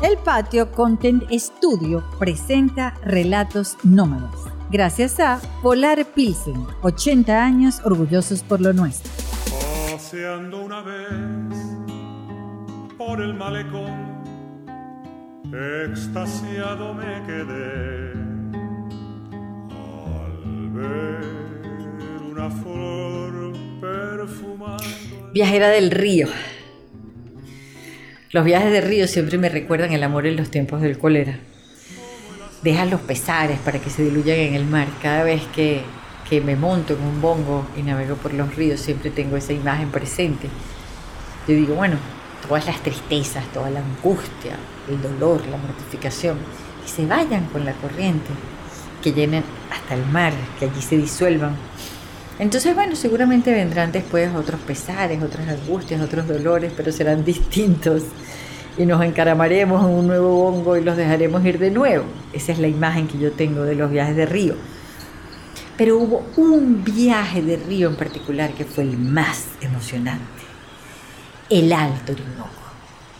El Patio Content Studio presenta Relatos Nómadas, gracias a Polar Pilsen, 80 años orgullosos por lo nuestro. Paseando una vez por el malecón, extasiado me quedé al ver una flor perfumando. Viajera del río. Los viajes de río siempre me recuerdan el amor en los tiempos del cólera. Dejan los pesares para que se diluyan en el mar. Cada vez que, que me monto en un bongo y navego por los ríos, siempre tengo esa imagen presente. Yo digo, bueno, todas las tristezas, toda la angustia, el dolor, la mortificación, que se vayan con la corriente, que llenen hasta el mar, que allí se disuelvan. Entonces, bueno, seguramente vendrán después otros pesares, otras angustias, otros dolores, pero serán distintos. Y nos encaramaremos en un nuevo hongo y los dejaremos ir de nuevo. Esa es la imagen que yo tengo de los viajes de río. Pero hubo un viaje de río en particular que fue el más emocionante. El Alto Orinoco,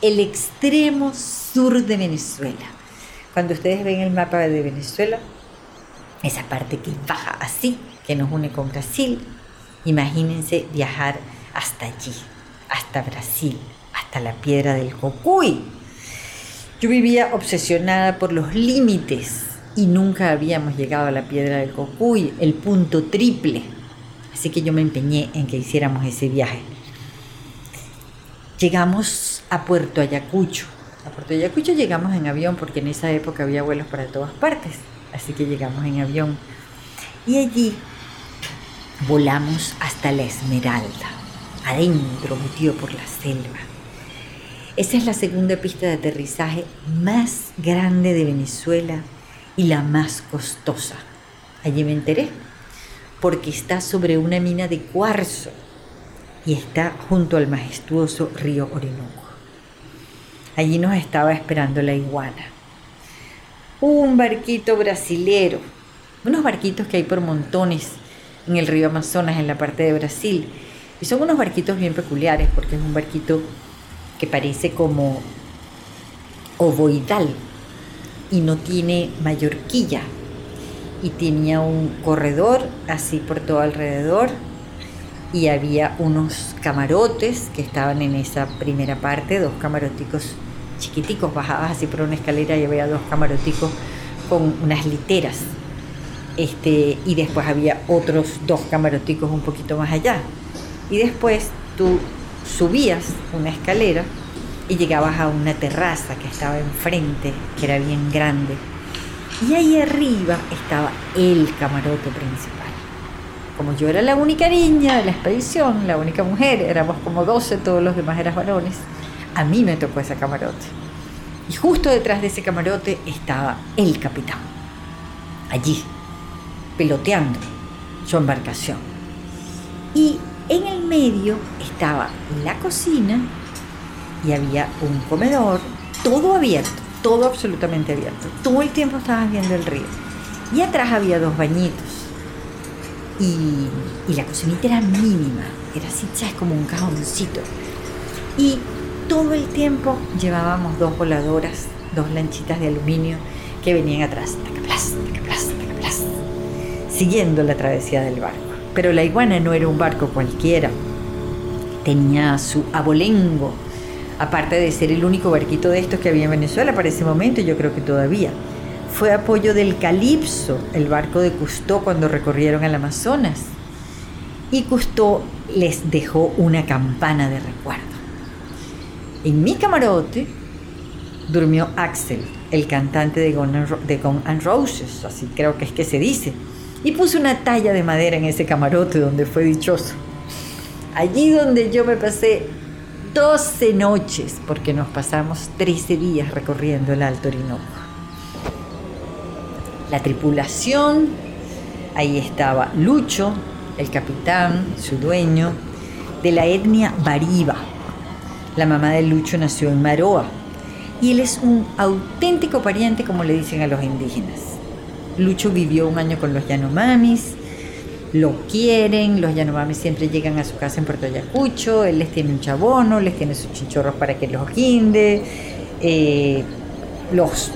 el extremo sur de Venezuela. Cuando ustedes ven el mapa de Venezuela, esa parte que baja así, que nos une con Brasil, imagínense viajar hasta allí, hasta Brasil, hasta la piedra del Cocuy. Yo vivía obsesionada por los límites y nunca habíamos llegado a la piedra del Cocuy, el punto triple. Así que yo me empeñé en que hiciéramos ese viaje. Llegamos a Puerto Ayacucho. A Puerto Ayacucho llegamos en avión porque en esa época había vuelos para todas partes. Así que llegamos en avión. Y allí volamos hasta la Esmeralda, adentro, metido por la selva. Esa es la segunda pista de aterrizaje más grande de Venezuela y la más costosa. Allí me enteré, porque está sobre una mina de cuarzo y está junto al majestuoso río Orinoco. Allí nos estaba esperando la iguana. Un barquito brasilero, unos barquitos que hay por montones en el río Amazonas, en la parte de Brasil. Y son unos barquitos bien peculiares porque es un barquito que parece como ovoidal y no tiene mayorquilla. Y tenía un corredor así por todo alrededor y había unos camarotes que estaban en esa primera parte, dos camaroticos chiquiticos, bajabas así por una escalera y había dos camaroticos con unas literas. Este, y después había otros dos camaroticos un poquito más allá. Y después tú subías una escalera y llegabas a una terraza que estaba enfrente, que era bien grande. Y ahí arriba estaba el camarote principal. Como yo era la única niña de la expedición, la única mujer, éramos como 12, todos los demás eran varones, a mí me tocó ese camarote. Y justo detrás de ese camarote estaba el capitán, allí, peloteando su embarcación. Y en el medio estaba la cocina y había un comedor, todo abierto, todo absolutamente abierto. Todo el tiempo estabas viendo el río. Y atrás había dos bañitos. Y, la cocinita era mínima, era así, ¿sabes? Como un cajoncito. Y todo el tiempo llevábamos dos voladoras, dos lanchitas de aluminio que venían atrás, siguiendo la travesía del barco. Pero la iguana no era un barco cualquiera, tenía su abolengo, aparte de ser el único barquito de estos que había en Venezuela para ese momento, yo creo que todavía. Fue apoyo del Calipso, el barco de Cousteau cuando recorrieron el Amazonas. Y Cousteau les dejó una campana de recuerdo. En mi camarote durmió Axel, el cantante de Guns N' Roses, así creo que es que se dice, y puso una talla de madera en ese camarote donde fue dichoso. Allí donde yo me pasé 12 noches, porque nos pasamos 13 días recorriendo el Alto Orinoco. La tripulación, ahí estaba Lucho, el capitán, su dueño, de la etnia Bariba. La mamá de Lucho nació en Maroa y él es un auténtico pariente, como le dicen a los indígenas. Lucho vivió un año con los Yanomamis, lo quieren, los Yanomamis siempre llegan a su casa en Puerto Ayacucho, él les tiene un chabono, les tiene sus chichorros para que los guinde, eh, los,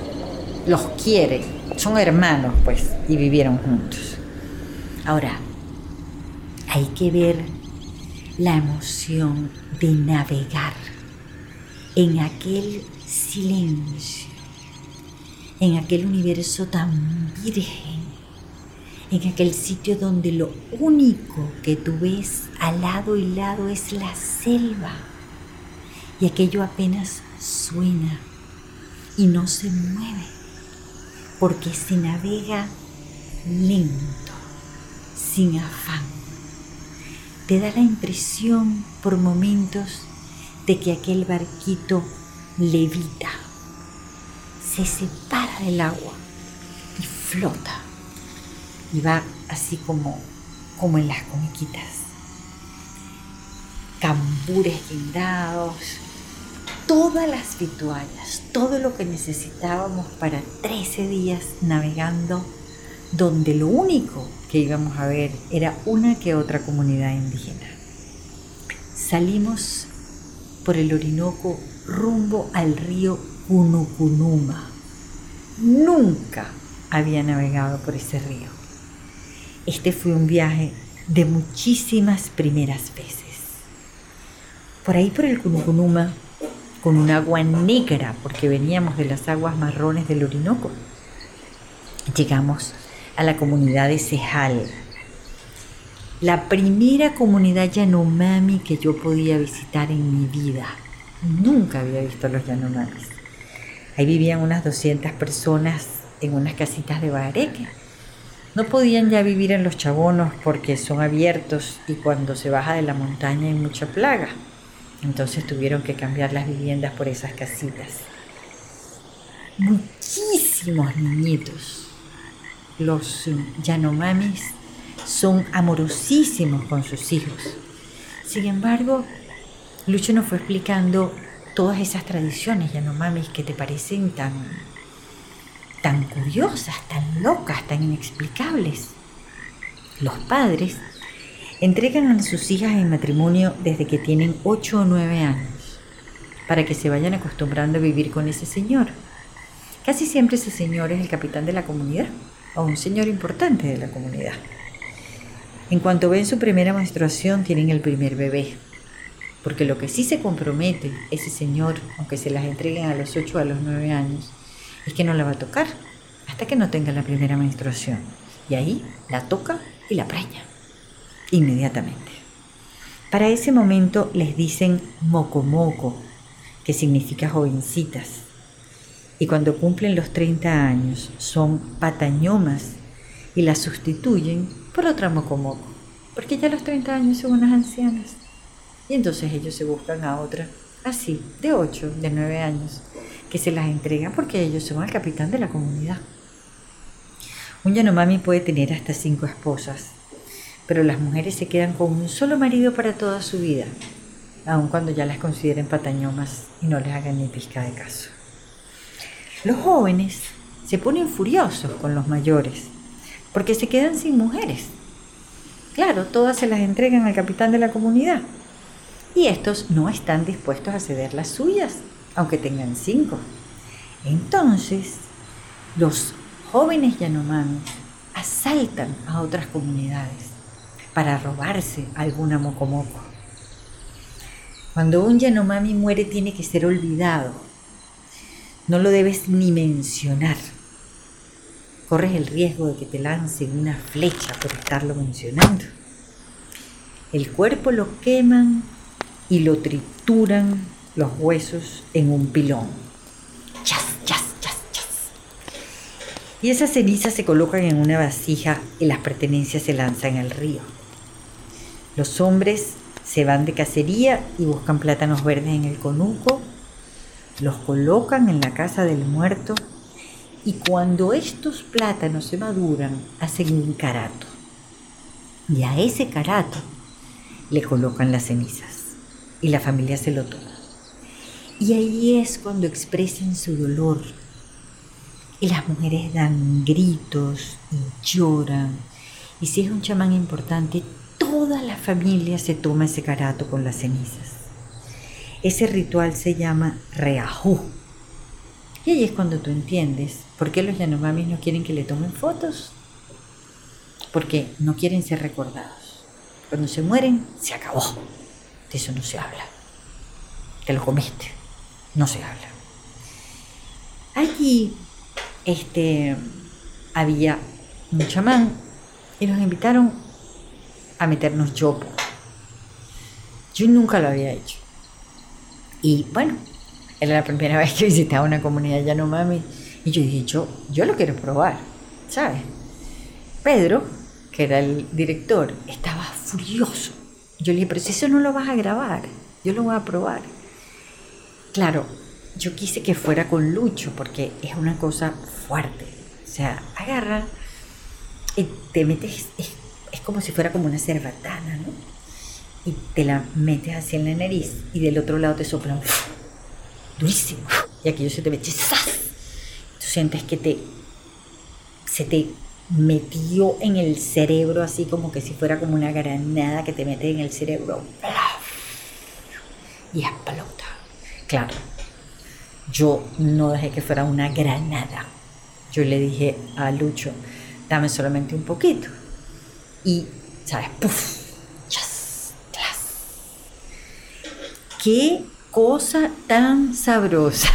los quiere, son hermanos pues, y vivieron juntos. Ahora, hay que ver la emoción de navegar en aquel silencio, en aquel universo tan virgen, en aquel sitio donde lo único que tú ves al lado y lado es la selva y aquello apenas suena y no se mueve porque se navega lento, sin afán. Te da la impresión por momentos de que aquel barquito levita, se separa del agua y flota y va así como, como en las comiquitas. Cambures guindados, todas las vituallas, todo lo que necesitábamos para 13 días navegando, donde lo único que íbamos a ver era una que otra comunidad indígena. Salimos por el Orinoco rumbo al río Cunucunuma. Nunca había navegado por ese río. Este fue un viaje de muchísimas primeras veces. Por ahí por el Cunucunuma, con un agua negra, porque veníamos de las aguas marrones del Orinoco, llegamos a la comunidad de Cejal, la primera comunidad Yanomami que yo podía visitar en mi vida. Nunca había visto los Yanomamis. Ahí vivían unas 200 personas en unas casitas de bareque. No podían ya vivir en los chabonos porque son abiertos y cuando se baja de la montaña hay mucha plaga. Entonces tuvieron que cambiar las viviendas por esas casitas. Muchísimos niñitos. Los Yanomamis son amorosísimos con sus hijos. Sin embargo, Lucho nos fue explicando todas esas tradiciones Yanomamis que te parecen tan, tan curiosas, tan locas, tan inexplicables. Los padres entregan a sus hijas en matrimonio desde que tienen 8 o 9 años, para que se vayan acostumbrando a vivir con ese señor. Casi siempre ese señor es el capitán de la comunidad o un señor importante de la comunidad. En cuanto ven su primera menstruación, tienen el primer bebé. Porque lo que sí se compromete ese señor, aunque se las entreguen a los 8 o a los 9 años, es que no la va a tocar hasta que no tenga la primera menstruación. Y ahí la toca y la preña. Inmediatamente. Para ese momento les dicen moco moco, que significa jovencitas. Y cuando cumplen los 30 años son patañomas y las sustituyen por otra mocomoco, porque ya los 30 años son unas ancianas. Y entonces ellos se buscan a otra, así, de 8, de 9 años, que se las entregan porque ellos son el capitán de la comunidad. Un Yanomami puede tener hasta 5 esposas, pero las mujeres se quedan con un solo marido para toda su vida, aun cuando ya las consideren patañomas y no les hagan ni pizca de caso. Los jóvenes se ponen furiosos con los mayores porque se quedan sin mujeres. Claro, todas se las entregan al capitán de la comunidad. Y estos no están dispuestos a ceder las suyas, aunque tengan cinco. Entonces, los jóvenes Yanomamis asaltan a otras comunidades para robarse alguna mocomoco. Cuando un Yanomami muere tiene que ser olvidado. No lo debes ni mencionar corres el riesgo de que te lancen una flecha por estarlo mencionando. El cuerpo lo queman y lo trituran los huesos en un pilón. Chas, chas, chas, chas. Y esas cenizas se colocan en una vasija y las pertenencias se lanzan al río. Los hombres se van de cacería y buscan plátanos verdes en el conuco, los colocan en la casa del muerto y cuando estos plátanos se maduran, hacen un carato. Y a ese carato le colocan las cenizas y la familia se lo toma. Y ahí es cuando expresan su dolor. Y las mujeres dan gritos y lloran. Y si es un chamán importante, toda la familia se toma ese carato con las cenizas. Ese ritual se llama reajú Y ahí es cuando tú entiendes por qué los Yanomamis no quieren que le tomen fotos. Porque no quieren ser recordados. Cuando se mueren, se acabó. Eso no se habla. Te lo comiste. No se habla. Allí este, había un chamán y nos invitaron a meternos yopo. Yo nunca lo había hecho. Y bueno, era la primera vez que visitaba una comunidad Yanomami y yo dije, yo, yo lo quiero probar, ¿sabes? Pedro, que era el director, estaba furioso. Yo le dije, pero si eso no lo vas a grabar, yo lo voy a probar. Claro, yo quise que fuera con Lucho porque es una cosa fuerte. O sea, agarra y te metes, es, como si fuera como una cerbatana, ¿no? Y te la metes en la nariz y del otro lado te soplan durísimo. Y aquello se te mete, ¡zas! Tú sientes que te, se te metió en el cerebro así como que si fuera como una granada que te mete en el cerebro. Y explota. Claro, yo no dejé que fuera una granada. Yo le dije a Lucho, dame solamente un poquito. Y, ¿sabes? ¡Puf! ¡Chas! ¡Tras! ¿Qué cosa tan sabrosa?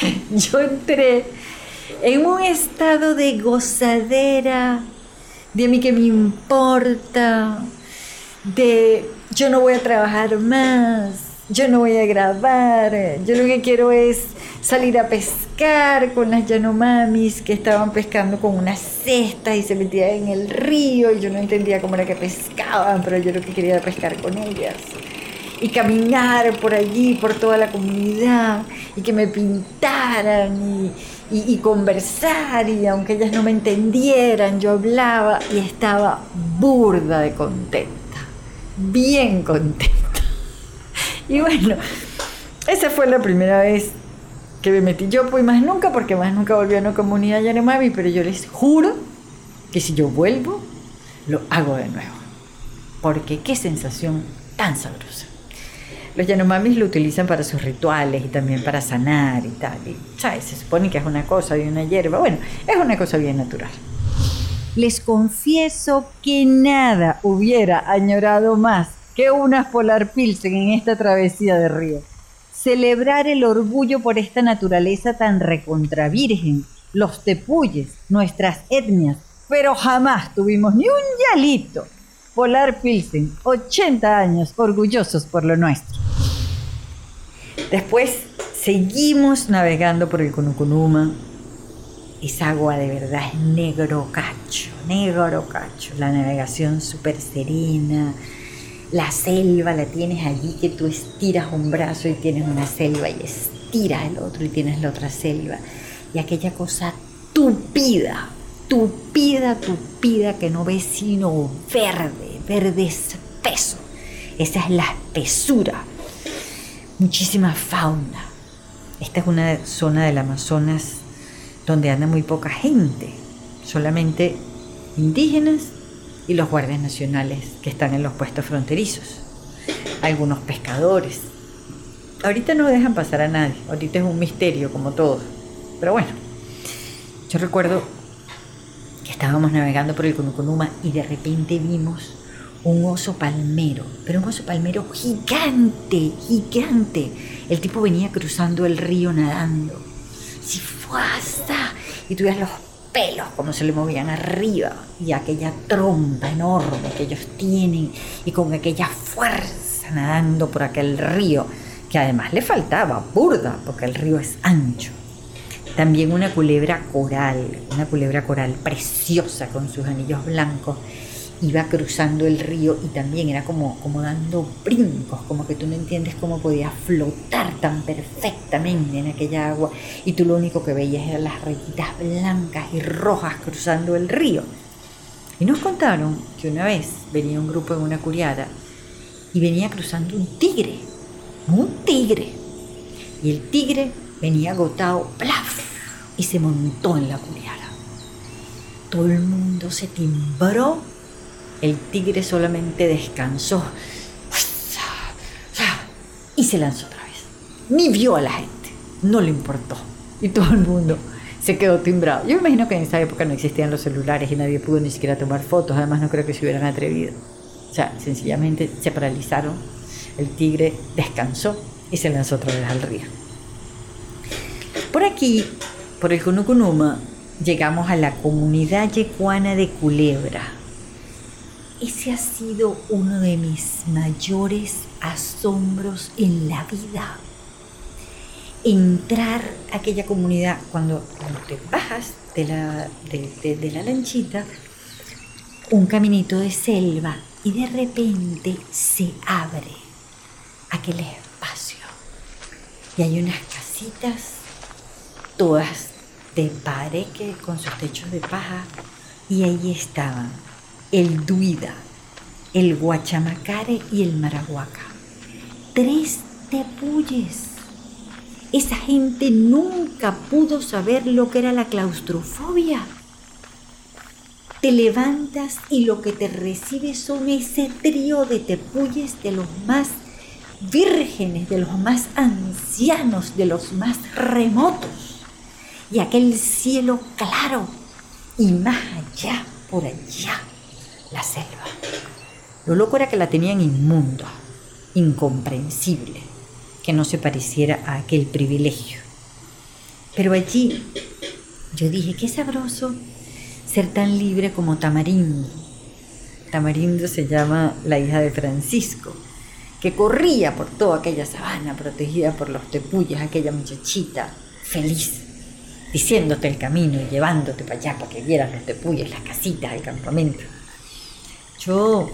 Yo entré en un estado de gozadera, de a mí que me importa, de yo no voy a trabajar más, yo no voy a grabar, yo lo que quiero es salir a pescar con las Yanomamis que estaban pescando con una cesta y se metían en el río y yo no entendía cómo era que pescaban, pero yo lo que quería era pescar con ellas. Y caminar por allí, por toda la comunidad, y que me pintaran y, y, conversar, y aunque ellas no me entendieran, yo hablaba y estaba burda de contenta, bien contenta. Y bueno, esa fue la primera vez que me metí yo, pues más nunca, porque más nunca volví a una comunidad Yanomami, pero yo les juro que si yo vuelvo, lo hago de nuevo. Porque qué sensación tan sabrosa. Los Yanomamis lo utilizan para sus rituales y también para sanar y tal. Y. Se supone que es una cosa de una hierba. Bueno, es una cosa bien natural. Les confieso que nada hubiera añorado más que unas Polar Pilsen en esta travesía de río. Celebrar el orgullo por esta naturaleza tan recontravirgen, los tepuyes, nuestras etnias, pero jamás tuvimos ni un yalito. Polar Pilsen, 80 años orgullosos por lo nuestro. Después seguimos navegando por el Cunucunuma. Esa agua de verdad es negro cacho, negro cacho. La navegación súper serena. La selva la tienes allí que tú estiras un brazo y tienes una selva y estiras el otro y tienes la otra selva. Y aquella cosa tupida, tupida, tupida que no ves sino verde, verde espeso. Esa es la espesura muchísima fauna. Esta es una zona del Amazonas donde anda muy poca gente, solamente indígenas y los guardias nacionales que están en los puestos fronterizos, algunos pescadores. Ahorita no dejan pasar a nadie, ahorita es un misterio como todo, pero bueno, yo recuerdo que estábamos navegando por el Cunucunuma y de repente vimos un oso palmero, pero un oso palmero gigante, gigante. El tipo venía cruzando el río nadando. Si fue hasta. Y tú los pelos como se le movían arriba y aquella trompa enorme que ellos tienen y con aquella fuerza nadando por aquel río que además le faltaba burda porque el río es ancho. También una culebra coral, una culebra coral preciosa con sus anillos blancos iba cruzando el río y también era como, como dando brincos, como que tú no entiendes cómo podía flotar tan perfectamente en aquella agua y tú lo único que veías eran las rayitas blancas y rojas cruzando el río. Y nos contaron que una vez venía un grupo en una curiada y venía cruzando un tigre, un tigre. Y el tigre venía agotado, ¡plaf! y se montó en la curiada. Todo el mundo se timbró el tigre solamente descansó y se lanzó otra vez. Ni vio a la gente, no le importó. Y todo el mundo se quedó timbrado. Yo me imagino que en esa época no existían los celulares y nadie pudo ni siquiera tomar fotos. Además, no creo que se hubieran atrevido. O sea, sencillamente se paralizaron. El tigre descansó y se lanzó otra vez al río. Por aquí, por el Cunucunuma, llegamos a la comunidad yecuana de Culebra. Ese ha sido uno de mis mayores asombros en la vida. Entrar a aquella comunidad cuando, te bajas de la, de la lanchita, un caminito de selva y de repente se abre aquel espacio y hay unas casitas todas de pareque con sus techos de paja y ahí estaban el duida, el guachamacare y el marahuaca. Tres tepuyes. Esa gente nunca pudo saber lo que era la claustrofobia. Te levantas y lo que te recibe son ese trío de tepuyes de los más vírgenes, de los más ancianos, de los más remotos. Y aquel cielo claro y más allá, por allá, la selva. Lo loco era que la tenían inmunda, incomprensible, que no se pareciera a aquel privilegio. Pero allí yo dije, qué sabroso ser tan libre como Tamarindo. Tamarindo se llama la hija de Francisco, que corría por toda aquella sabana protegida por los tepuyes, aquella muchachita feliz, diciéndote el camino y llevándote para allá para que vieras los tepuyes, las casitas, el campamento. Yo,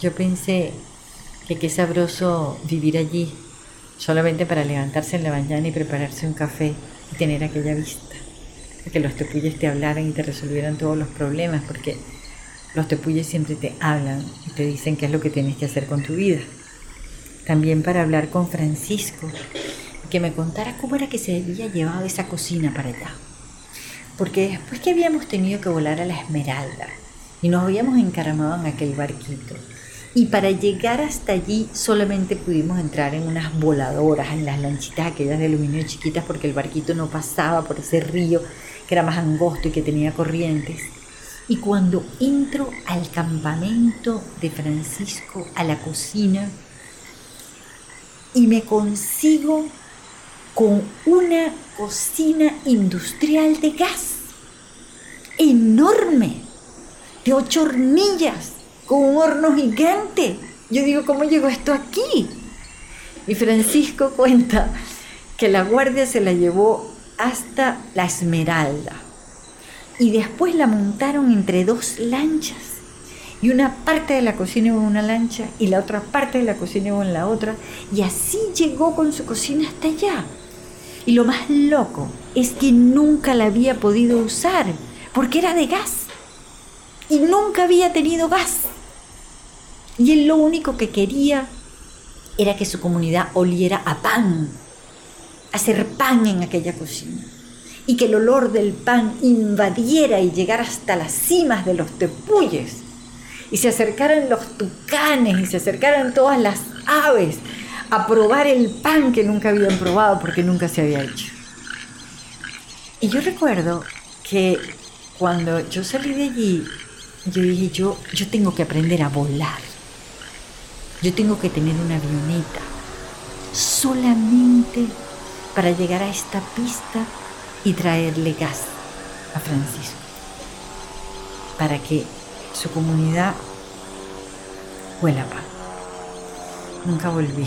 yo pensé que qué sabroso vivir allí, solamente para levantarse en la mañana y prepararse un café y tener aquella vista, que los tepuyes te hablaran y te resolvieran todos los problemas, porque los tepuyes siempre te hablan y te dicen qué es lo que tienes que hacer con tu vida. También para hablar con Francisco, que me contara cómo era que se había llevado esa cocina para allá. Porque después que habíamos tenido que volar a la Esmeralda y nos habíamos encaramado en aquel barquito, y para llegar hasta allí solamente pudimos entrar en unas voladoras, en las lanchitas aquellas de aluminio chiquitas, porque el barquito no pasaba por ese río que era más angosto y que tenía corrientes. Y cuando entro al campamento de Francisco, a la cocina, y me consigo con una cocina industrial de gas enorme, de ocho hornillas, con un horno gigante. Yo digo, ¿cómo llegó esto aquí? Y Francisco cuenta que la guardia se la llevó hasta la Esmeralda y después la montaron entre dos lanchas y una parte de la cocina en una lancha y la otra parte de la cocina iba en la otra y así llegó con su cocina hasta allá. Y lo más loco es que nunca la había podido usar porque era de gas y nunca había tenido gas. Y él lo único que quería era que su comunidad oliera a pan, hacer pan en aquella cocina y que el olor del pan invadiera y llegara hasta las cimas de los tepuyes y se acercaran los tucanes y se acercaran todas las aves a probar el pan que nunca habían probado porque nunca se había hecho. Y yo recuerdo que cuando yo salí de allí, yo dije, yo, yo tengo que aprender a volar. Yo tengo que tener una avioneta solamente para llegar a esta pista y traerle gas a Francisco. Para que su comunidad huela pan. Nunca volví.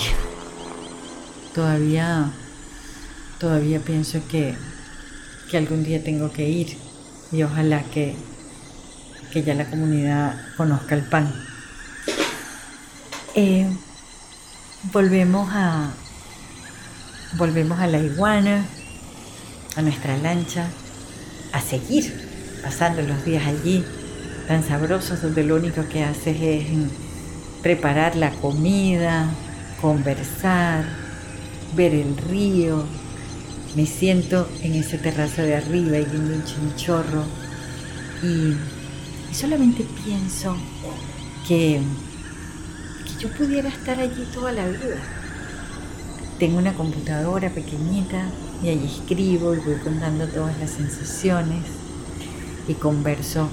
Todavía, todavía pienso que, que algún día tengo que ir y ojalá que, que ya la comunidad conozca el pan. Eh, volvemos a volvemos a la iguana, a nuestra lancha, a seguir pasando los días allí, tan sabrosos, donde lo único que haces es preparar la comida, conversar, ver el río. Me siento en ese terrazo de arriba y viendo un chinchorro y solamente pienso que, que yo pudiera estar allí toda la vida. Tengo una computadora pequeñita y ahí escribo y voy contando todas las sensaciones y converso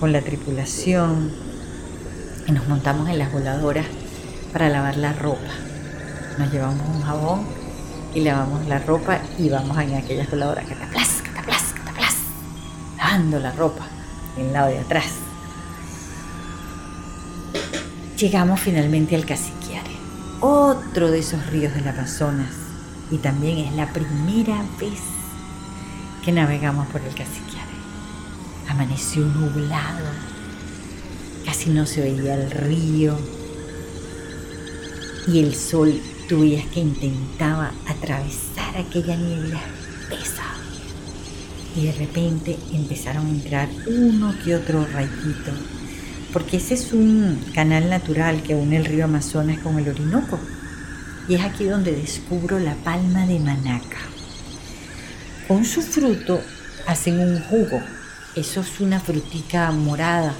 con la tripulación y nos montamos en las voladoras para lavar la ropa. Nos llevamos un jabón y lavamos la ropa y vamos en aquellas voladoras, cataplas, cataplas, cataplas, lavando la ropa el lado de atrás. Llegamos finalmente al Caciquiare, otro de esos ríos del Amazonas, y también es la primera vez que navegamos por el Caciquiare. Amaneció nublado, casi no se oía el río, y el sol tú que intentaba atravesar aquella niebla espesa. Y de repente empezaron a entrar uno que otro rayito, porque ese es un canal natural que une el río Amazonas con el Orinoco. Y es aquí donde descubro la palma de Manaca. Con su fruto hacen un jugo. Eso es una frutica morada.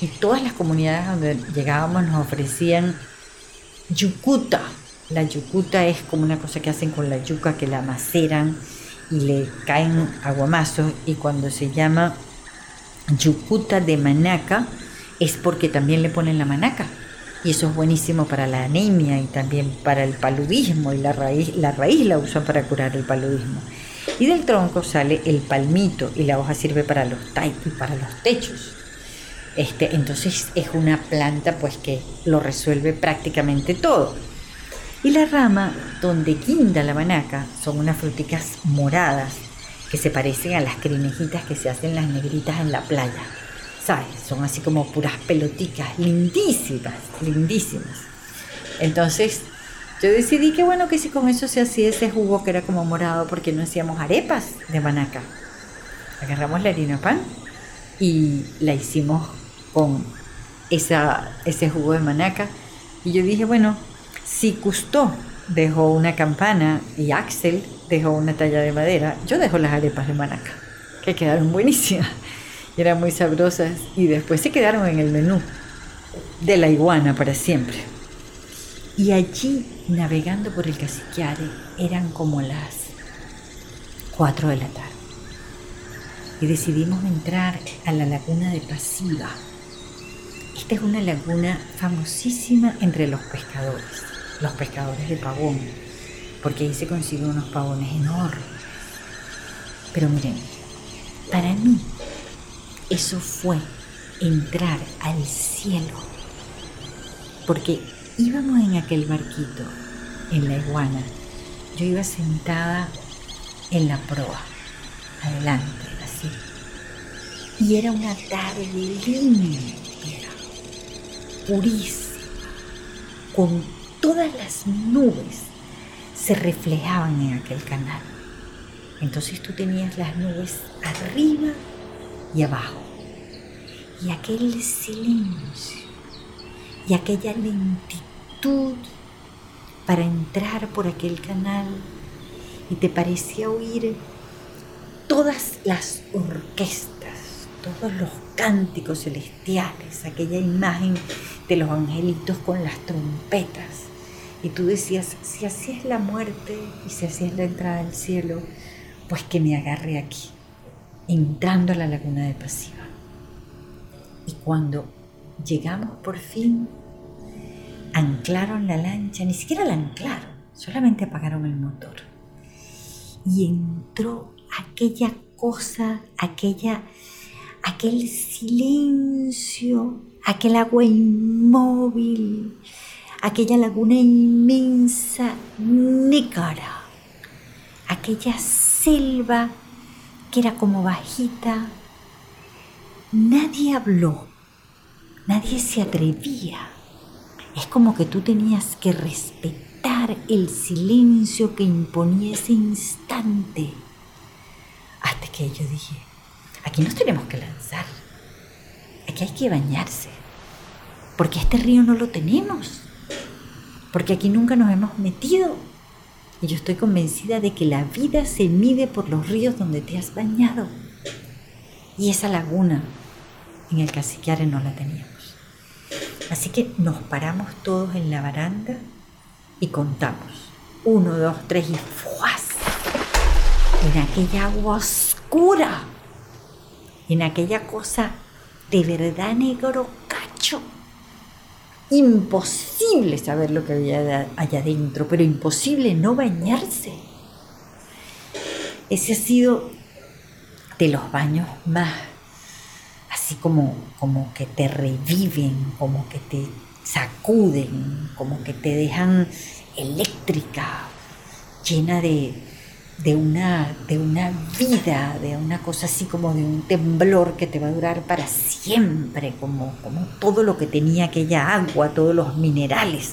Y todas las comunidades donde llegábamos nos ofrecían yucuta. La yucuta es como una cosa que hacen con la yuca, que la maceran y le caen aguamazos. Y cuando se llama yucuta de manaca, es porque también le ponen la manaca. Y eso es buenísimo para la anemia y también para el paludismo. Y la raíz la, raíz la usan para curar el paludismo. Y del tronco sale el palmito y la hoja sirve para los y para los techos. Este, entonces es una planta pues que lo resuelve prácticamente todo. Y la rama donde quinda la manaca son unas fruticas moradas que se parecen a las crinejitas que se hacen las negritas en la playa. ¿Sabes? Son así como puras peloticas, lindísimas, lindísimas. Entonces yo decidí que bueno que si con eso se hacía ese jugo que era como morado porque no hacíamos arepas de manaca. Agarramos la harina pan y la hicimos con esa, ese jugo de manaca. Y yo dije, bueno, si Custó dejó una campana y Axel dejó una talla de madera, yo dejo las arepas de manaca, que quedaron buenísimas. Y eran muy sabrosas y después se quedaron en el menú de la iguana para siempre. Y allí, navegando por el Caciquiare, eran como las 4 de la tarde. Y decidimos entrar a la laguna de Pasiva. Esta es una laguna famosísima entre los pescadores, los pescadores de pavón, porque ahí se consiguen unos pavones enormes. Pero miren, para mí eso fue entrar al cielo, porque íbamos en aquel barquito, en la iguana, yo iba sentada en la proa, adelante, así, y era una tarde limpia, purísima, con todas las nubes se reflejaban en aquel canal. Entonces tú tenías las nubes arriba y abajo. Y aquel silencio y aquella lentitud para entrar por aquel canal y te parecía oír todas las orquestas, todos los cánticos celestiales, aquella imagen de los angelitos con las trompetas. Y tú decías, si así es la muerte y si así es la entrada al cielo, pues que me agarre aquí entrando a la laguna de Pasiva. Y cuando llegamos por fin, anclaron la lancha, ni siquiera la anclaron, solamente apagaron el motor. Y entró aquella cosa, aquella, aquel silencio, aquel agua inmóvil, aquella laguna inmensa, negra, aquella selva que era como bajita. Nadie habló, nadie se atrevía. Es como que tú tenías que respetar el silencio que imponía ese instante. Hasta que yo dije, aquí nos tenemos que lanzar, aquí hay que bañarse, porque este río no lo tenemos, porque aquí nunca nos hemos metido y yo estoy convencida de que la vida se mide por los ríos donde te has bañado. Y esa laguna en el Caciquiare no la teníamos. Así que nos paramos todos en la baranda y contamos. Uno, dos, tres y ¡fuas! en aquella agua oscura, en aquella cosa de verdad negro cacho. Imposible saber lo que había allá adentro, pero imposible no bañarse. Ese ha sido de los baños más así como, como que te reviven, como que te sacuden, como que te dejan eléctrica, llena de, de, una, de una vida, de una cosa así como de un temblor que te va a durar para siempre, como, como todo lo que tenía aquella agua, todos los minerales,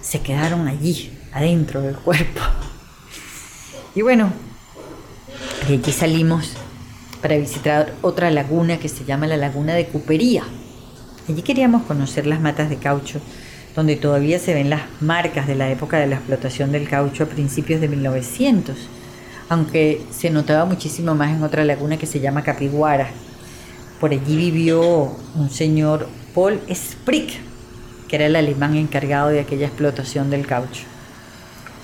se quedaron allí, adentro del cuerpo. Y bueno, de allí salimos para visitar otra laguna que se llama la Laguna de Cupería. Allí queríamos conocer las matas de caucho, donde todavía se ven las marcas de la época de la explotación del caucho a principios de 1900, aunque se notaba muchísimo más en otra laguna que se llama Capiguara. Por allí vivió un señor Paul Sprick, que era el alemán encargado de aquella explotación del caucho.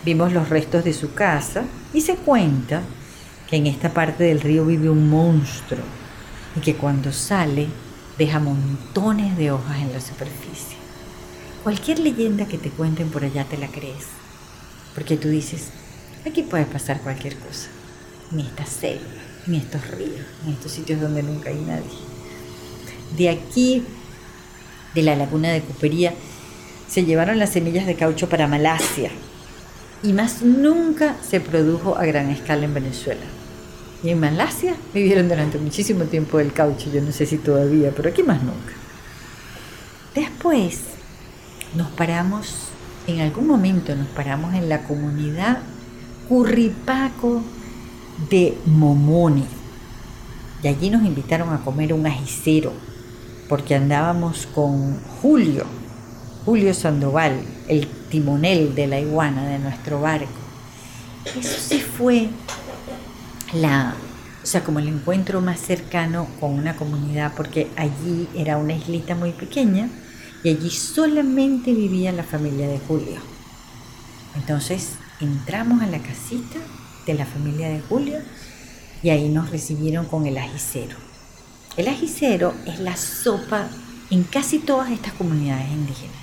Vimos los restos de su casa y se cuenta que en esta parte del río vive un monstruo y que cuando sale deja montones de hojas en la superficie. Cualquier leyenda que te cuenten por allá te la crees, porque tú dices, aquí puede pasar cualquier cosa, en esta selva, en estos ríos, en estos sitios donde nunca hay nadie. De aquí, de la laguna de Cupería, se llevaron las semillas de caucho para Malasia, y más nunca se produjo a gran escala en Venezuela. Y en Malasia vivieron durante muchísimo tiempo el caucho, yo no sé si todavía, pero aquí más nunca. Después nos paramos, en algún momento nos paramos en la comunidad Curripaco de Momoni. Y allí nos invitaron a comer un ajicero, porque andábamos con Julio, Julio Sandoval, el timonel de la iguana de nuestro barco. Eso sí fue la, o sea, como el encuentro más cercano con una comunidad, porque allí era una islita muy pequeña y allí solamente vivía la familia de Julio. Entonces entramos a la casita de la familia de Julio y ahí nos recibieron con el ajicero. El ajicero es la sopa en casi todas estas comunidades indígenas.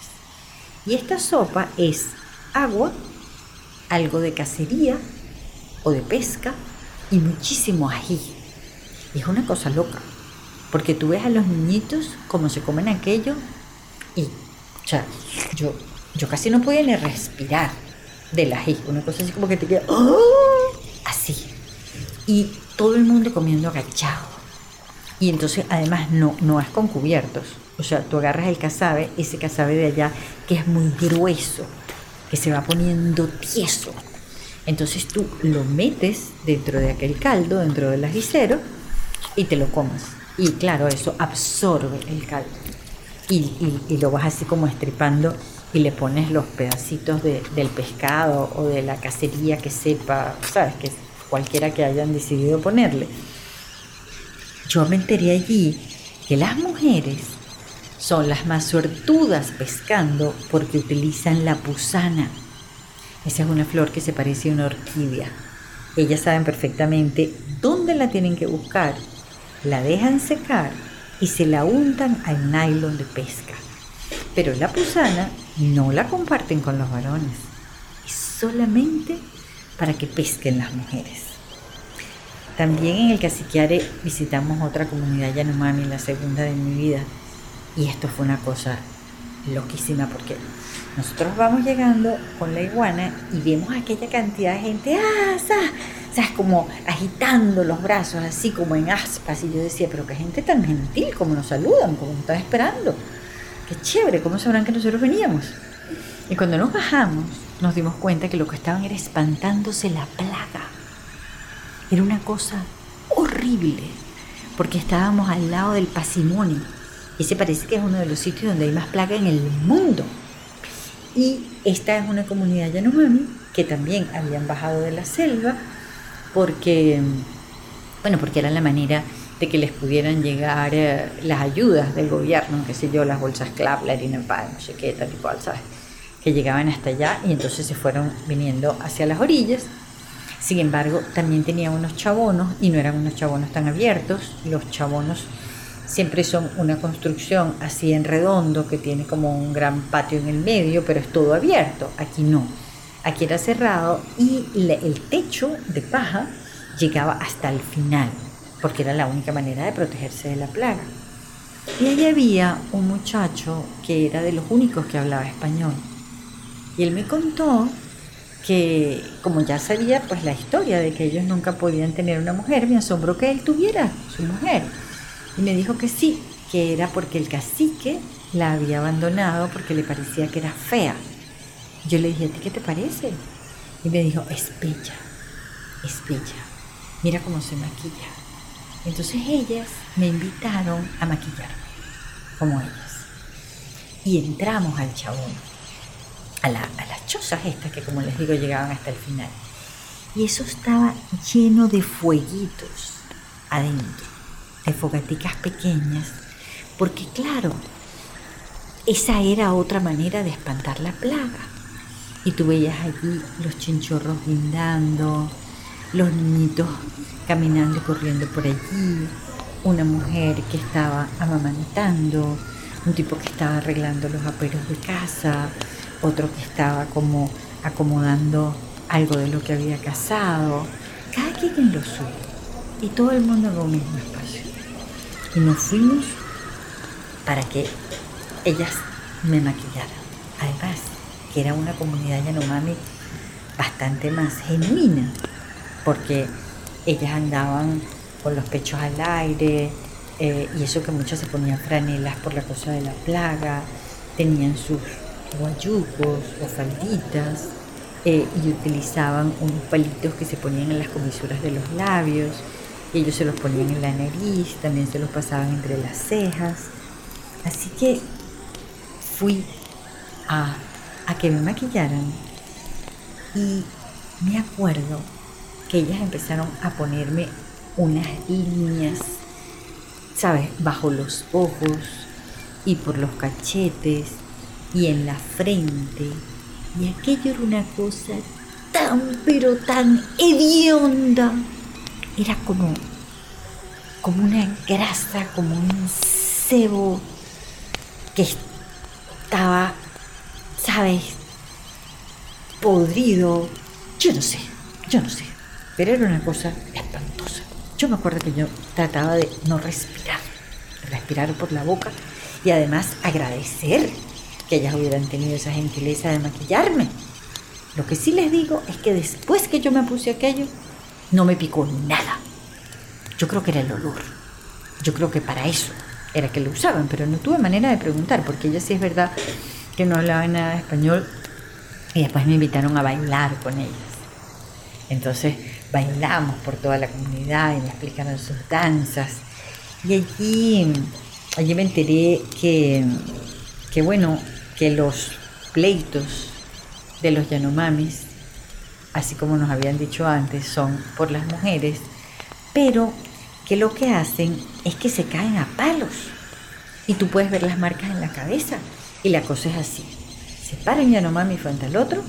Y esta sopa es agua, algo de cacería o de pesca y muchísimo ají. Es una cosa loca, porque tú ves a los niñitos cómo se comen aquello y, o sea, yo, yo casi no podía ni respirar del ají, una cosa así como que te queda ¡oh! así. Y todo el mundo comiendo agachado. Y entonces además no, no es con cubiertos, o sea, tú agarras el casabe, ese casabe de allá que es muy grueso, que se va poniendo tieso. Entonces tú lo metes dentro de aquel caldo, dentro del ajicero, y te lo comes. Y claro, eso absorbe el caldo. Y, lo vas así como estripando y le pones los pedacitos del pescado o de la cacería que sepa, sabes, que cualquiera que hayan decidido ponerle. Yo me enteré allí que las mujeres son las más suertudas pescando porque utilizan la pusana. Esa es una flor que se parece a una orquídea. Ellas saben perfectamente dónde la tienen que buscar, la dejan secar y se la untan al nylon de pesca. Pero la pusana no la comparten con los varones, es solamente para que pesquen las mujeres. También en el Caciquiare visitamos otra comunidad Yanomami, la segunda de mi vida, y esto fue una cosa loquísima porque nosotros vamos llegando con la iguana y vemos aquella cantidad de gente, ¡ah! ¿Sabes? Como agitando los brazos, así como en aspas. Y yo decía, pero qué gente tan gentil, como nos saludan, como nos están esperando. Qué chévere, ¿cómo sabrán que nosotros veníamos? Y cuando nos bajamos, nos dimos cuenta que lo que estaban era espantándose la plaga. Era una cosa horrible, porque estábamos al lado del pasimoni ese parece que es uno de los sitios donde hay más plaga en el mundo. Y esta es una comunidad Yanomami que también habían bajado de la selva porque, bueno, porque era la manera de que les pudieran llegar eh, las ayudas del gobierno, qué sé yo, las bolsas CLAP, la harina pan, no sé qué, tal y cual, ¿sabes? Que llegaban hasta allá y entonces se fueron viniendo hacia las orillas. Sin embargo, también tenía unos chabonos y no eran unos chabonos tan abiertos. Los chabonos siempre son una construcción así en redondo que tiene como un gran patio en el medio, pero es todo abierto. Aquí no. Aquí era cerrado y el techo de paja llegaba hasta el final, porque era la única manera de protegerse de la plaga. Y allí había un muchacho que era de los únicos que hablaba español. Y él me contó que como ya sabía pues la historia de que ellos nunca podían tener una mujer, me asombró que él tuviera su mujer. Y me dijo que sí, que era porque el cacique la había abandonado porque le parecía que era fea. Yo le dije, ¿a ti qué te parece? Y me dijo, es bella. Mira cómo se maquilla. Entonces ellas me invitaron a maquillarme, como ellas. Y entramos al chabón, a, a las chozas estas que como les digo llegaban hasta el final. Y eso estaba lleno de fueguitos adentro, de fogaticas pequeñas, porque claro, esa era otra manera de espantar la plaga. Y tú veías allí los chinchorros guindando, los niñitos caminando y corriendo por allí, una mujer que estaba amamantando, un tipo que estaba arreglando los aperos de casa, otro que estaba como acomodando algo de lo que había casado, cada quien en lo suyo, y todo el mundo en un mismo espacio. Y nos fuimos para que ellas me maquillaran. Que era una comunidad Yanomami bastante más genuina, porque ellas andaban con los pechos al aire, eh, y eso que muchas se ponían franelas por la cosa de la plaga, tenían sus guayucos o falditas, eh, y utilizaban unos palitos que se ponían en las comisuras de los labios, ellos se los ponían en la nariz, también se los pasaban entre las cejas. Así que fui a a que me maquillaran y me acuerdo que ellas empezaron a ponerme unas líneas, ¿sabes? Bajo los ojos y por los cachetes y en la frente. Y aquello era una cosa tan, pero tan hedionda. Era como, como una grasa, como un cebo que estaba ¿sabes? Podrido. Yo no sé, yo no sé. Pero era una cosa espantosa. Yo me acuerdo que yo trataba de no respirar, respirar por la boca y además agradecer que ellas hubieran tenido esa gentileza de maquillarme. Lo que sí les digo es que después que yo me puse aquello, no me picó nada. Yo creo que era el olor. Yo creo que para eso era que lo usaban, pero no tuve manera de preguntar, porque ella sí es verdad que no hablaban nada de español y después me invitaron a bailar con ellas. Entonces bailamos por toda la comunidad y me explicaron sus danzas. Y allí, allí me enteré que, que, bueno, que los pleitos de los Yanomamis, así como nos habían dicho antes, son por las mujeres, pero que lo que hacen es que se caen a palos. Y tú puedes ver las marcas en la cabeza. Y la cosa es así. Se para Yanomami frente al otro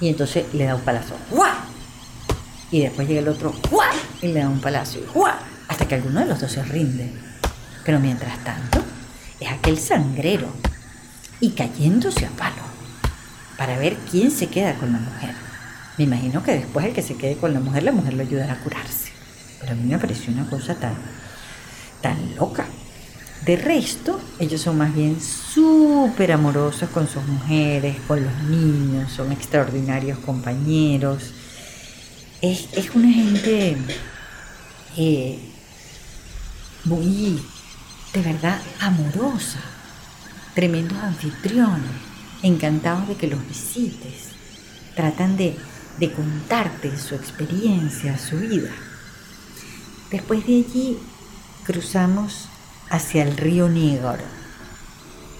y entonces le da un palazo. ¡Guau! Y después llega el otro. Y le da un palazo. ¡Guau! Hasta que alguno de los dos se rinde. Pero mientras tanto, es aquel sangrero. Y cayéndose a palo. Para ver quién se queda con la mujer. Me imagino que después el que se quede con la mujer, la mujer lo ayudará a curarse. Pero a mí me pareció una cosa tan, tan loca. De resto, ellos son más bien súper amorosos con sus mujeres, con los niños, son extraordinarios compañeros. Es, una gente eh, muy, de verdad, amorosa, tremendos anfitriones, encantados de que los visites. Tratan de, de contarte su experiencia, su vida. Después de allí cruzamos hacia el río Negro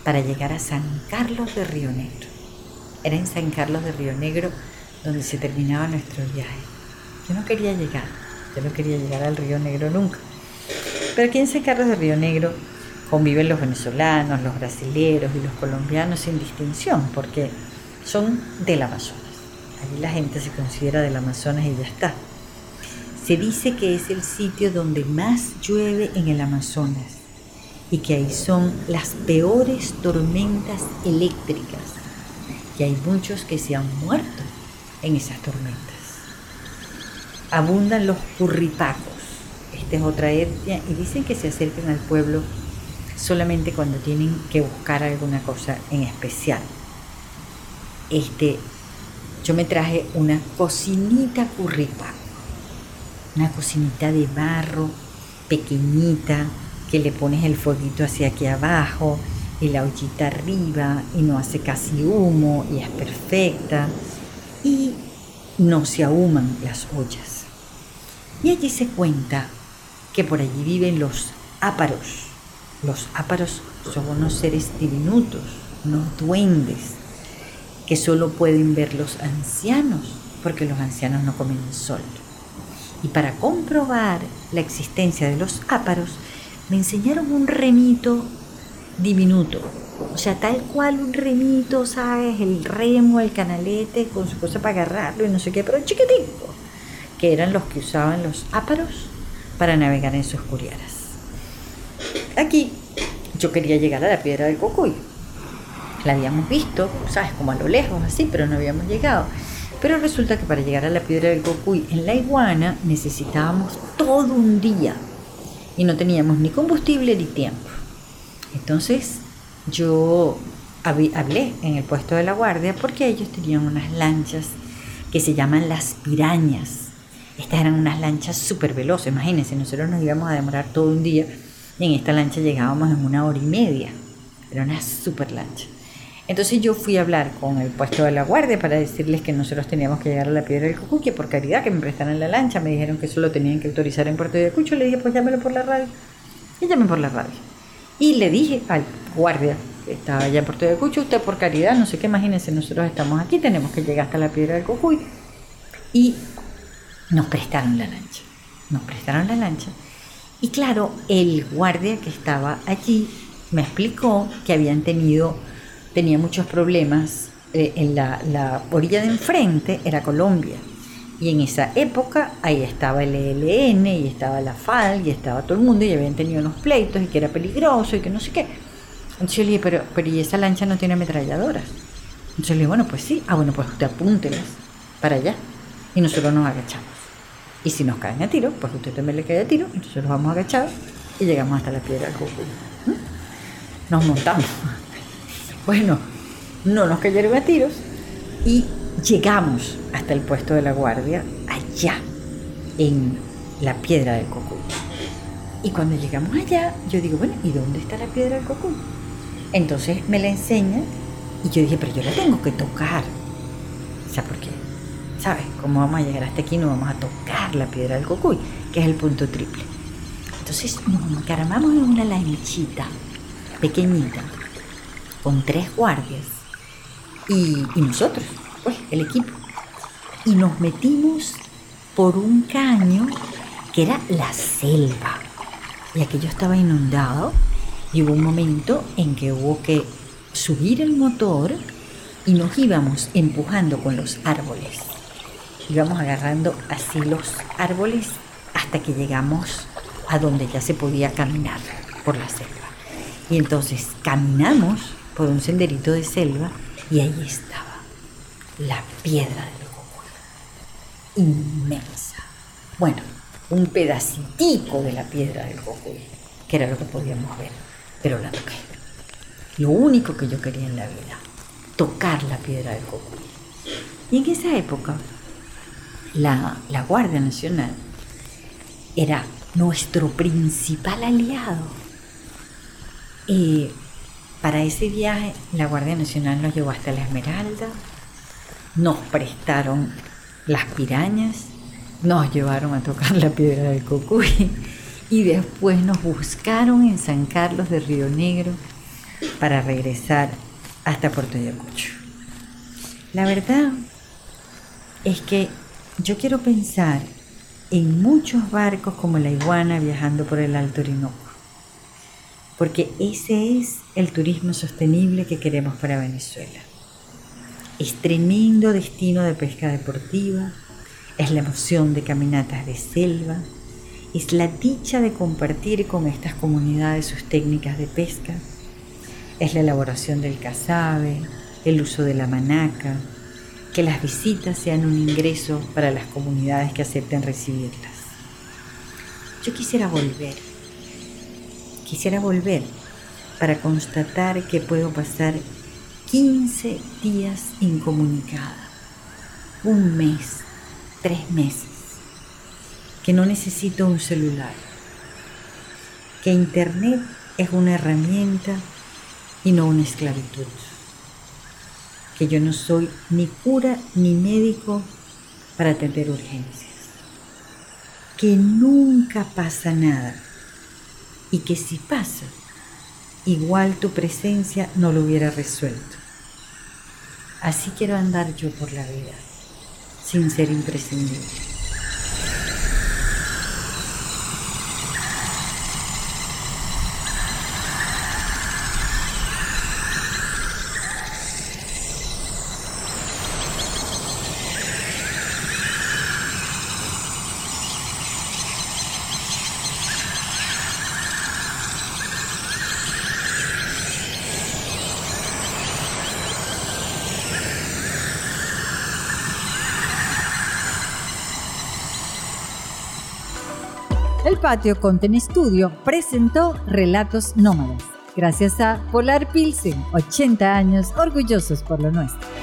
para llegar a San Carlos de Río Negro. Era en San Carlos de Río Negro donde se terminaba nuestro viaje. Yo no quería llegar, yo no quería llegar al Río Negro nunca. Pero aquí en San Carlos de Río Negro conviven los venezolanos, los brasileros y los colombianos sin distinción, porque son del Amazonas. Allí la gente se considera del Amazonas y ya está. Se dice que es el sitio donde más llueve en el Amazonas y que ahí son las peores tormentas eléctricas, que hay muchos que se han muerto en esas tormentas. Abundan los curripacos, esta es otra etnia, y dicen que se acercan al pueblo solamente cuando tienen que buscar alguna cosa en especial. Este, yo me traje una cocinita curripaco, una cocinita de barro pequeñita que le pones el fueguito hacia aquí abajo y la ollita arriba y no hace casi humo y es perfecta y no se ahuman las ollas. Y allí se cuenta que por allí viven los áparos. Los áparos son unos seres diminutos, unos duendes, que solo pueden ver los ancianos, porque los ancianos no comen sol. Y para comprobar la existencia de los áparos, me enseñaron un remito diminuto. O sea, tal cual un remito, ¿sabes? El remo, el canalete, con su cosa para agarrarlo y no sé qué, pero chiquitito. Que eran los que usaban los áparos para navegar en sus curiaras. Aquí yo quería llegar a la piedra del Cocuy. La habíamos visto, ¿sabes? Como a lo lejos, así, pero no habíamos llegado. Pero resulta que para llegar a la piedra del Cocuy en la iguana necesitábamos todo un día y no teníamos ni combustible ni tiempo. Entonces yo hablé en el puesto de la guardia porque ellos tenían unas lanchas que se llaman las pirañas. Estas eran unas lanchas súper veloces, imagínense, nosotros nos íbamos a demorar todo un día y en esta lancha llegábamos en una hora y media. Era una súper lancha. Entonces yo fui a hablar con el puesto de la guardia para decirles que nosotros teníamos que llegar a la piedra del Cocuy, que por caridad que me prestaran la lancha. Me dijeron que eso lo tenían que autorizar en Puerto de Ayacucho. Le dije, pues llámelo por la radio. Y llamé por la radio. Y le dije al guardia que estaba allá en Puerto de Ayacucho, usted por caridad, no sé qué, imagínense, nosotros estamos aquí, tenemos que llegar hasta la piedra del Cocuy. Y nos prestaron la lancha. Nos prestaron la lancha. Y claro, el guardia que estaba allí me explicó que habían tenido tenía muchos problemas. Eh, en la, la, orilla de enfrente era Colombia. Y en esa época ahí estaba el ELN y estaba la FAL y estaba todo el mundo y habían tenido unos pleitos y que era peligroso y que no sé qué. Entonces yo le dije, pero, pero ¿y esa lancha no tiene ametralladoras? Entonces le dije, bueno, pues sí. Ah, bueno, pues usted apúntelas para allá. Y nosotros nos agachamos. Y si nos caen a tiro, pues usted también le cae a tiro. Entonces nos vamos agachados y llegamos hasta la piedra del Jujuy. ¿Mm? Nos montamos. Bueno, no nos cayeron a tiros y llegamos hasta el puesto de la guardia, allá, en la piedra del Cocuy. Y cuando llegamos allá, yo digo, bueno, ¿y dónde está la piedra del Cocuy? Entonces me la enseña y yo dije, pero yo la tengo que tocar. O sea, ¿por qué? ¿Sabes? ¿Cómo vamos a llegar hasta aquí? No vamos a tocar la piedra del Cocuy, que es el punto triple. Entonces nos encaramamos en una lanchita pequeñita con tres guardias y, nosotros, pues el equipo. Y nos metimos por un caño que era la selva. Y aquello estaba inundado y hubo un momento en que hubo que subir el motor y nos íbamos empujando con los árboles. Íbamos agarrando así los árboles hasta que llegamos a donde ya se podía caminar por la selva. Y entonces caminamos por un senderito de selva y ahí estaba la piedra del Cocuy. Inmensa. Bueno, un pedacitico de la piedra del Cocuy, que era lo que podíamos ver, pero la toqué. Lo único que yo quería en la vida, tocar la piedra del Cocuy. Y en esa época, la, la Guardia Nacional era nuestro principal aliado. Y para ese viaje, la Guardia Nacional nos llevó hasta la Esmeralda, nos prestaron las pirañas, nos llevaron a tocar la piedra del Cocuy y después nos buscaron en San Carlos de Río Negro para regresar hasta Puerto Ayacucho. La verdad es que yo quiero pensar en muchos barcos como la iguana viajando por el Alto Orinoco porque ese es el turismo sostenible que queremos para Venezuela. Es tremendo destino de pesca deportiva, es la emoción de caminatas de selva, es la dicha de compartir con estas comunidades sus técnicas de pesca, es la elaboración del cazabe, el uso de la manaca, que las visitas sean un ingreso para las comunidades que acepten recibirlas. Yo quisiera volver, quisiera volver para constatar que puedo pasar 15 días incomunicada, un mes, tres meses, que no necesito un celular, que Internet es una herramienta y no una esclavitud, que yo no soy ni cura ni médico para atender urgencias, que nunca pasa nada. Y que si pasa, igual tu presencia no lo hubiera resuelto. Así quiero andar yo por la vida sin ser imprescindible. Patio Content Studio presentó Relatos Nómadas, gracias a Polar Pilsen, 80 años orgullosos por lo nuestro.